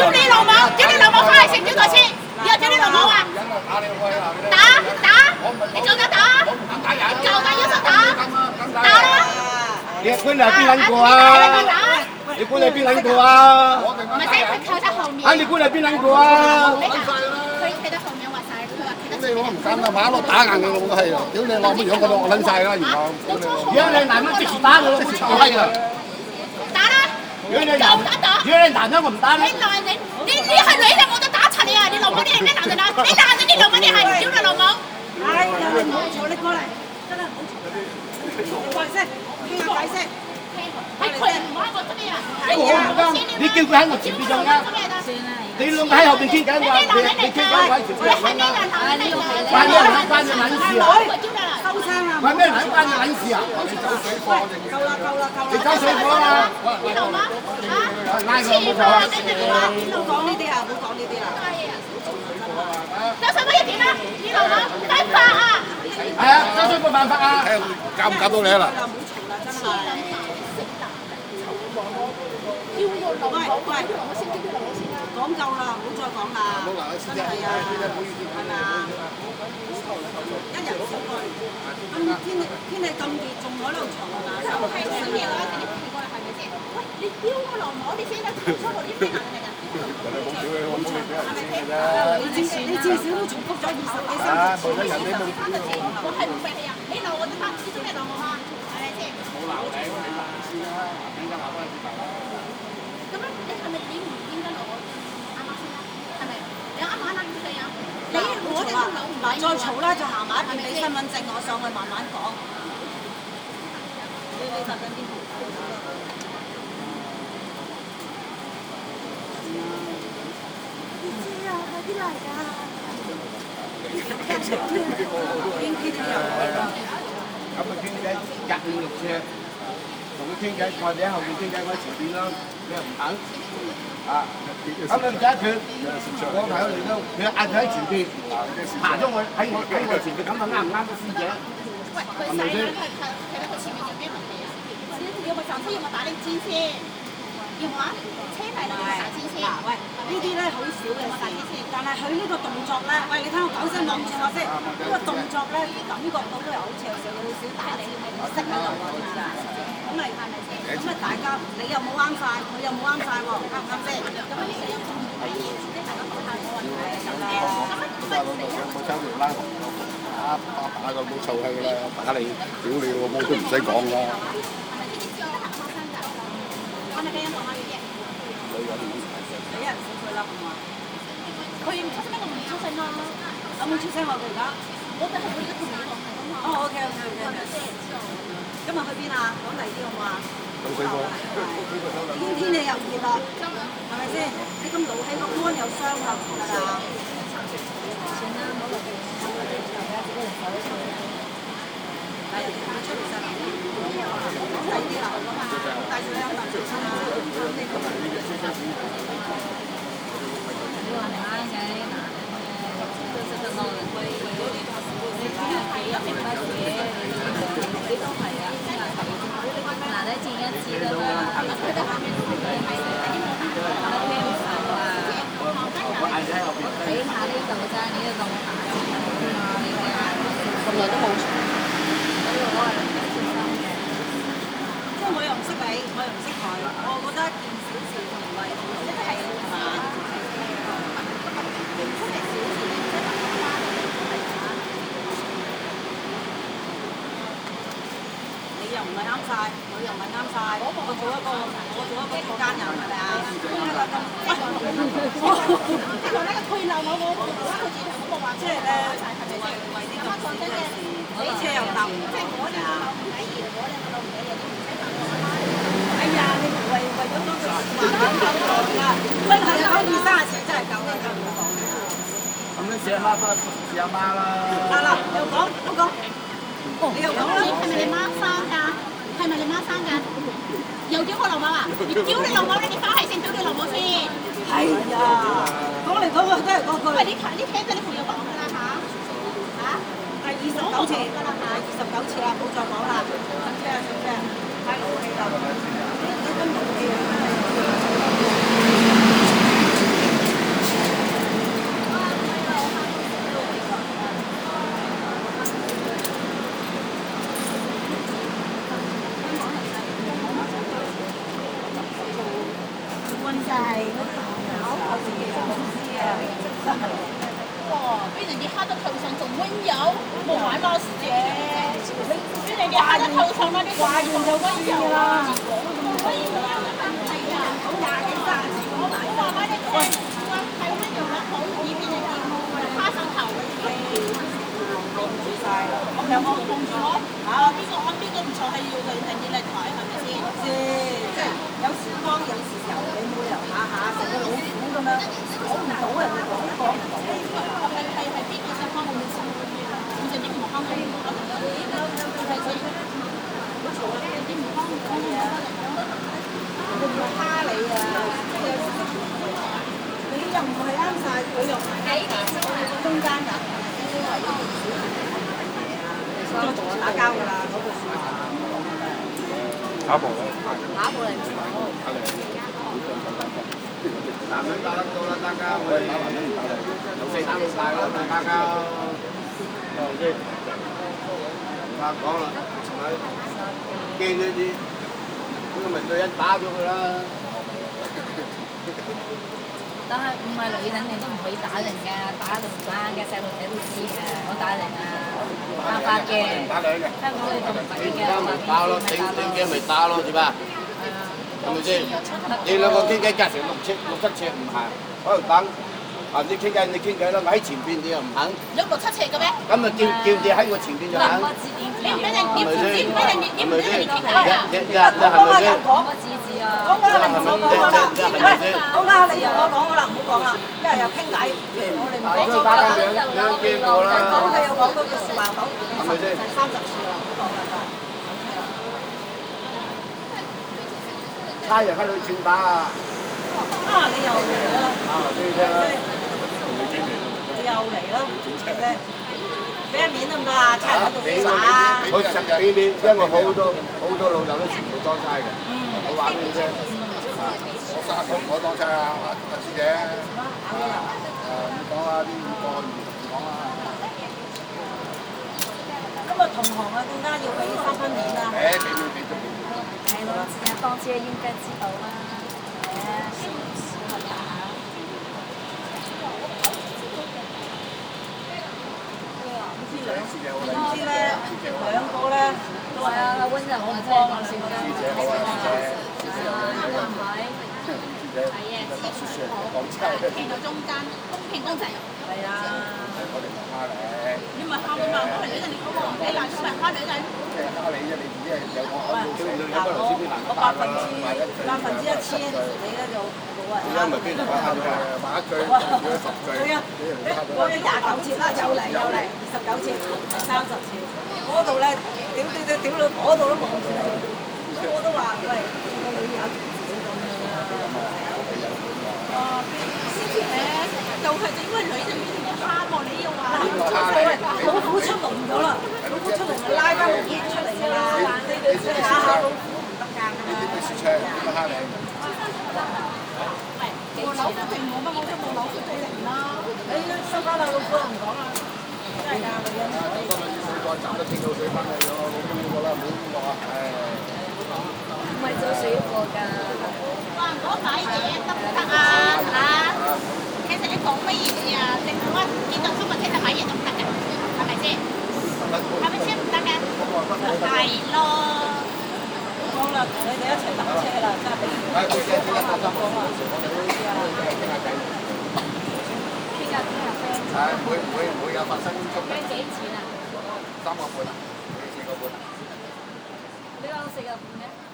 叫你老母，叫你老母翻去食咗佢先，以後叫你老母啊！打打，你夠膽打？夠膽要就打，打啦！你官係邊撚個啊？你官係邊撚個啊？唔係，即係佢靠得後面。啊！你官係邊撚個啊？佢企得後面話晒，佢話企得。你我唔敢啦，馬騮打硬佢老母係啊！屌你老母樣，我我撚晒啦，然後。如果你男人即時打佢，即時臭閪啊！你打人！你你系女人，我都打柒你啊！你老母你系咩打人啊！你男人，你老母你系唔丢了老毛！哎，呀，老毛，坐你过来，真的，坐你过来，大声，你大声。đi kêu cái một chuyện đi đâu nha đi luôn cái học mình kêu cái qua kêu cái qua chuyện đi đâu nha quan nhân hắn quan nhân hắn gì à quan nhân hắn quan nhân hắn gì à thì cháu sẽ có là lai không một rồi cháu sẽ có gì nữa đi đâu đó cái phà à à cháu sẽ có bàn phà à không cảm tôi nữa là 喂喂，我先講夠啦，唔好再講啦，真係啊，係咪啊？一人少句，今天氣天氣咁熱，仲喺度嘈啊嘛！就係啲嘢啊，叫啲過嚟係咪先？喂，你屌我老母，你成日出嚟，人哋冇叫你，至少你至少重複咗二十幾次，我係唔俾人。呢度我哋翻諮詢咩度啊？嘛，誒即冇鬧你嘛，你鬧先啦，邊個鬧翻你啦？再嘈啦，就行埋一邊，俾身份證，我上去慢慢講。你你身份邊度？邊區啊？邊區啊？邊區啊？咁啊，今日廿五六車。同佢傾偈，哋喺後面傾偈，我前啦，咯，又唔啱？啊，咁你而家佢我睇到你都，佢壓住喺前邊，爬咗我喺我喺我前邊，咁啊啱唔啱個師姐？喂，佢死啦！佢佢佢前面做咩問題啊？要先有冇上車？打領先先？要嗎？車迷都打領先。喂，呢啲咧好少嘅，但係佢呢個動作咧，喂你睇我講真冇我先，呢個動作咧感覺到都有好似有少少打領我識呢度咁啊！大家你又冇啱晒，佢又冇啱晒喎，啱唔啱先？咁可以。大家冇喊，冇人睇啊！走啦！依家老豆想冇抽屜啦，啊！我打佢冇臭氣啦，打你，屌你！我冇都唔使講啦。阿你今日做乜嘢？你一人負佢啦，係嘛？佢不知邊個唔出聲咯，阿冇出聲後台家？我都係佢一同事喎，咁啊。哦，OK，OK，OK。今日去邊啊？講第二啲好唔好啊？已經天氣又熱咯，係咪先？你咁老氣，個肝又傷㗎，係咪啊？係。低啲流咁啊！低兩萬啦嘛。你話啱嘅。我唔識佢，我覺得一件小事同維護樓盤係一個密切的聯繫。一件小事，一件大事，係嘛？你又唔係啱曬，佢又唔係啱曬，我做一個，我做一個間人係咪啊？哈哈哈呢個配流好冇？如果字頭嗰個話出嚟咧，係咪要維持個你車又掹係嘛？係你為咗多個字，啦，真係可到三啊次，真係夠你咁講嘅啦。咁你媽啦，媽啦。又講，又講。你又講，啦，係咪你媽生㗎？係咪你媽生㗎？又叫我老母啊！叫你老母，你哋翻係先，叫你老母先。係啊，講嚟講去都係講佢。喂，你聽，你聽咗你朋友講㗎啦嚇。啊？係二十九次啦，吓！二十九次啦，冇再講啦。收聲，收聲。太老气了，一点都不年轻。挂完就上啦，掛完就關門啦。唔可以咁樣我係啊，九廿幾廿我攞。我話俾你聽，係咪？係咪我緊泡沫？依邊係泡我啊？花生頭嘅嘢，攬我成個都我。邊個？唔錯？係要嚟，係要嚟。唔係啱曬，佢用底線啊！我中間噶，因為我唔好同人哋打牌啊，都同我打交噶啦，嗰個電話。打部嚟，打部嚟，打部嚟。打部嚟。打部嚟。打部嚟。打部嚟。打部嚟。打部嚟。打部嚟。打部嚟。打部嚟。打部打部嚟。打部唔打講嚟。打部嚟。打部嚟。打部嚟。打部嚟。打部嚟。打等下唔係女，人你都唔可以打人噶，打到唔啱嘅。細路仔都知嘅，我打人啊，打法嘅。睇下我你唔俾？而家咪打咯，整整嘅咪打咯，知啊？係咪先？你兩個傾偈隔成六尺六七尺唔行，喺度等啊！你傾偈你傾偈啦，喺前邊你又唔肯？兩六七尺嘅咩？咁咪叫叫你喺我前邊就肯。你唔俾人點？點唔俾人點？點唔俾人傾偈啊？係咪先？講啦，你同我講好啦，係好啦，你又我講好啦，唔好講啦，一係又傾偈，譬如我哋唔好傾啦。打個兩兩啦，咁佢又講嗰個十萬九萬，第三十次啦，唔講啦，真差人家兩寸打啊！啊，你又嚟啦！啊，都要聽啦。你又嚟啦？又嚟呢，俾一面得唔得啊？嚇！俾面，佢十幾面，因為好多好多老豆都全部裝差嘅。話俾你聽，啊！我沙叔，我當車啊，阿阿小姐，誒，你講下啲魚乾，講啊。咁啊，同行啊更加要去啲分分店啊。誒，係咯，是啊，當車應該知道啦。誒，好啊。點知咧，兩個咧，都係啊，阿 Win 人好唔錯啊，小姐。係啊，我。平到中間，公平公正。係啊。我哋你。你嘛？你你我我我百分之百分之一千，你咧就冇啊。我話咗廿九次啦，又嚟又嚟，十九次，三十次，嗰度咧，屌屌屌屌到嗰度都冇。我都話喂，個女有啲咁樣咧，就係因為女面前要蝦喎，你要話，喂，老虎出龍咗啦，老虎出龍就拉鳩傑出嚟啦，你對下下老夫特間啊？我老夫對我乜我都冇老夫對人啦，收翻啦老婆唔講啦。啊，收人。啲老夫再得清湯水分去養下老夫先啦，冇咁惡啊！唔係做水貨㗎，買嘢得唔得啊？係嘛？其實你講乜嘢啊？淨係話見到出問，你就買嘢都唔得㗎，係咪先？係咪先唔得㗎？係咯。好啦，同你哋一齊搭車啦。係會唔會唔會有發生爭執㗎？幾錢啊？三個半啊，幾個半？你講四個半嘅？